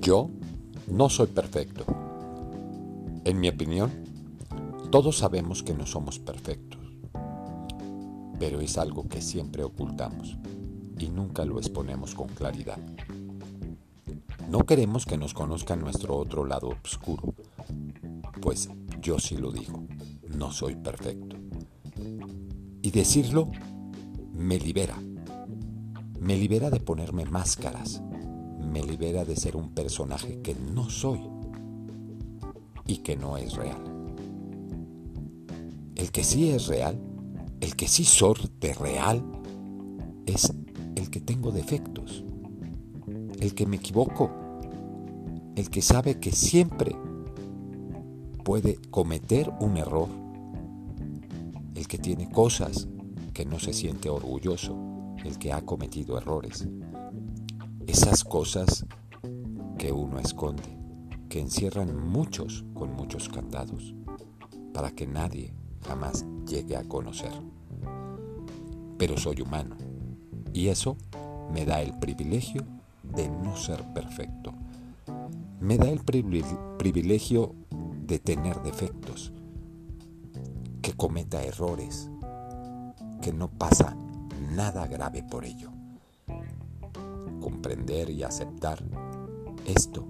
Yo no soy perfecto. En mi opinión, todos sabemos que no somos perfectos, pero es algo que siempre ocultamos y nunca lo exponemos con claridad. No queremos que nos conozcan nuestro otro lado oscuro, pues yo sí lo digo, no soy perfecto. Y decirlo me libera, me libera de ponerme máscaras, me libera de ser un personaje que no soy y que no es real. El que sí es real, el que sí sorte real, es el que tengo defectos, el que me equivoco, el que sabe que siempre puede cometer un error, el que tiene cosas que no se siente orgulloso, el que ha cometido errores. Esas cosas que uno esconde, que encierran muchos con muchos candados, para que nadie jamás llegue a conocer. Pero soy humano y eso me da el privilegio de no ser perfecto. Me da el privilegio de tener defectos, que cometa errores, que no pasa nada grave por ello. Comprender y aceptar esto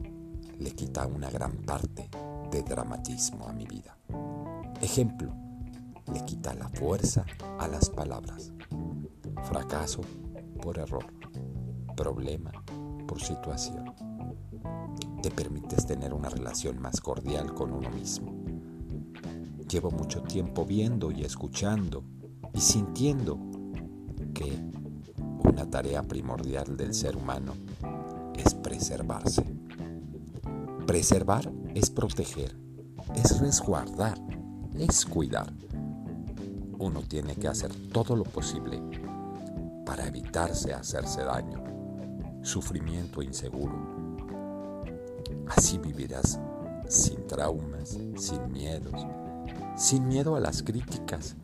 le quita una gran parte de dramatismo a mi vida. Ejemplo, le quita la fuerza a las palabras. Fracaso por error, problema por situación. Te permites tener una relación más cordial con uno mismo. Llevo mucho tiempo viendo y escuchando y sintiendo que una tarea primordial del ser humano es preservarse. Preservar es proteger, es resguardar, es cuidar. Uno tiene que hacer todo lo posible para evitarse hacerse daño, sufrimiento inseguro. Así vivirás sin traumas, sin miedos, sin miedo a las críticas,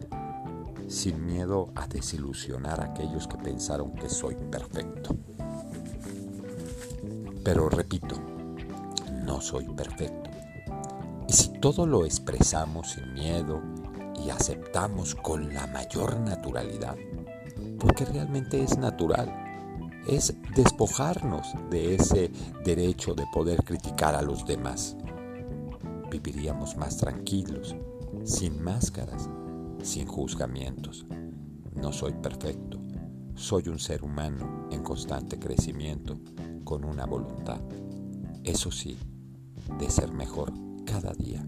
sin miedo a desilusionar a aquellos que pensaron que soy perfecto. Pero repito, no soy perfecto. Y si todo lo expresamos sin miedo y aceptamos con la mayor naturalidad, porque realmente es natural. Es despojarnos de ese derecho de poder criticar a los demás. Viviríamos más tranquilos, sin máscaras, sin juzgamientos. No soy perfecto, soy un ser humano en constante crecimiento, con una voluntad. Eso sí, de ser mejor cada día.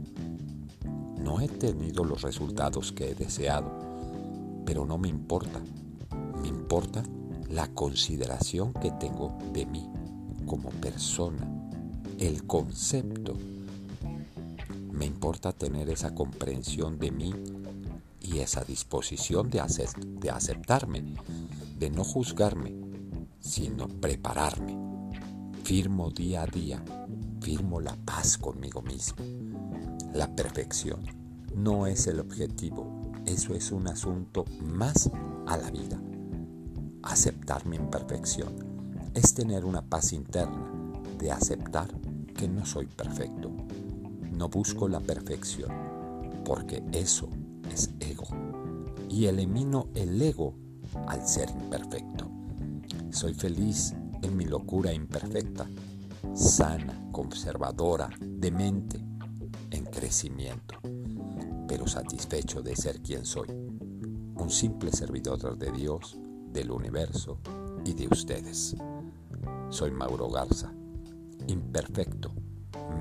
No he tenido los resultados que he deseado, pero no me importa me importa la consideración que tengo de mí como persona, el concepto. Me importa tener esa comprensión de mí y esa disposición de, de aceptarme, de no juzgarme, sino prepararme. Firmo día a día, firmo la paz conmigo mismo. La perfección no es el objetivo, eso es un asunto más a la vida aceptar mi imperfección. Es tener una paz interna de aceptar que no soy perfecto. No busco la perfección, porque eso es ego. Y elimino el ego al ser imperfecto. Soy feliz en mi locura imperfecta, sana, conservadora, demente, en crecimiento, pero satisfecho de ser quien soy, un simple servidor de Dios del universo y de ustedes. Soy Mauro Garza, imperfecto,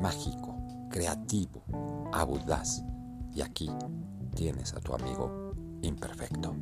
mágico, creativo, audaz, y aquí tienes a tu amigo imperfecto.